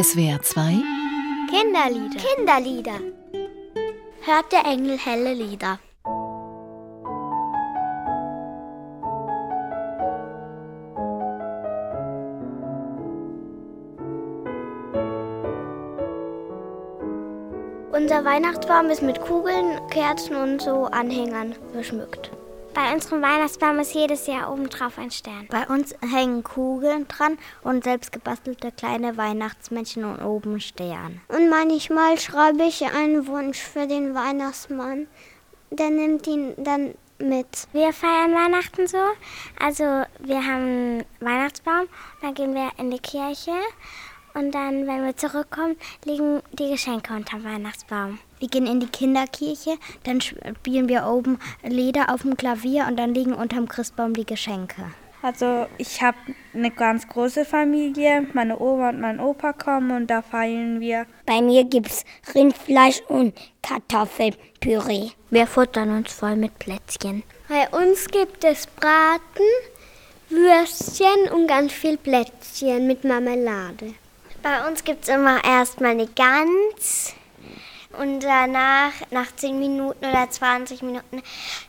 SWR 2 Kinderlieder. Kinderlieder. Hört der Engel helle Lieder. Unser Weihnachtsbaum ist mit Kugeln, Kerzen und so Anhängern beschmückt. Bei unserem Weihnachtsbaum ist jedes Jahr obendrauf ein Stern. Bei uns hängen Kugeln dran und selbst gebastelte kleine Weihnachtsmännchen und oben Stern. Und manchmal schreibe ich einen Wunsch für den Weihnachtsmann. Der nimmt ihn dann mit. Wir feiern Weihnachten so. Also wir haben einen Weihnachtsbaum, dann gehen wir in die Kirche und dann, wenn wir zurückkommen, liegen die Geschenke unterm Weihnachtsbaum. Wir gehen in die Kinderkirche, dann spielen wir oben Lieder auf dem Klavier und dann liegen unterm Christbaum die Geschenke. Also ich habe eine ganz große Familie. Meine Oma und mein Opa kommen und da feiern wir. Bei mir gibt es Rindfleisch und Kartoffelpüree. Wir futtern uns voll mit Plätzchen. Bei uns gibt es Braten, Würstchen und ganz viel Plätzchen mit Marmelade. Bei uns gibt es immer erstmal eine Gans und danach, nach 10 Minuten oder 20 Minuten,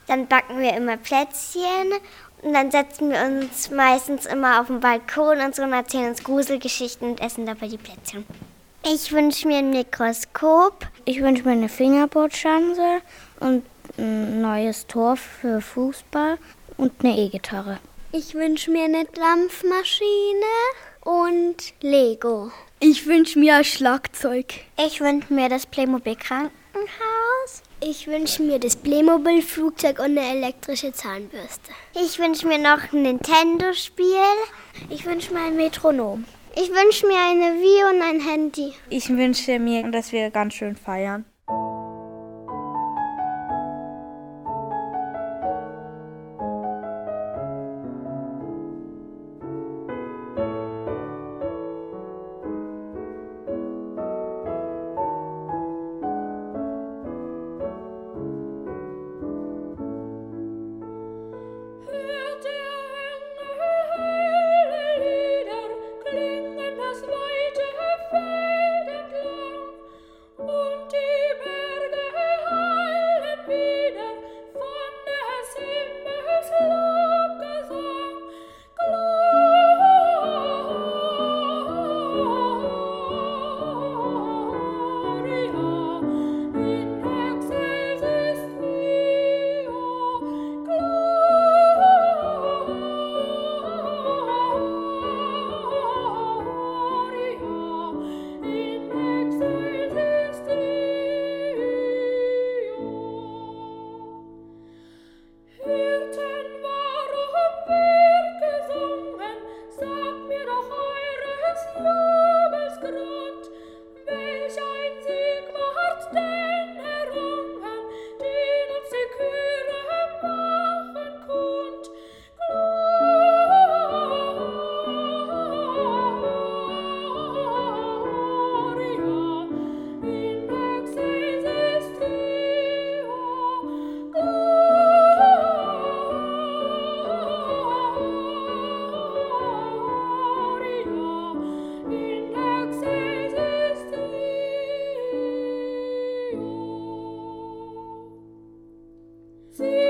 dann backen wir immer Plätzchen und dann setzen wir uns meistens immer auf den Balkon und so und erzählen uns Gruselgeschichten und essen dabei die Plätzchen. Ich wünsche mir ein Mikroskop. Ich wünsche mir eine Fingerboardschanze und ein neues Tor für Fußball und eine E-Gitarre. Ich wünsche mir eine Dampfmaschine und Lego. Ich wünsche mir ein Schlagzeug. Ich wünsche mir das Playmobil Krankenhaus. Ich wünsche mir das Playmobil Flugzeug und eine elektrische Zahnbürste. Ich wünsche mir noch ein Nintendo-Spiel. Ich wünsche mir ein Metronom. Ich wünsche mir eine Wii und ein Handy. Ich wünsche mir, dass wir ganz schön feiern. See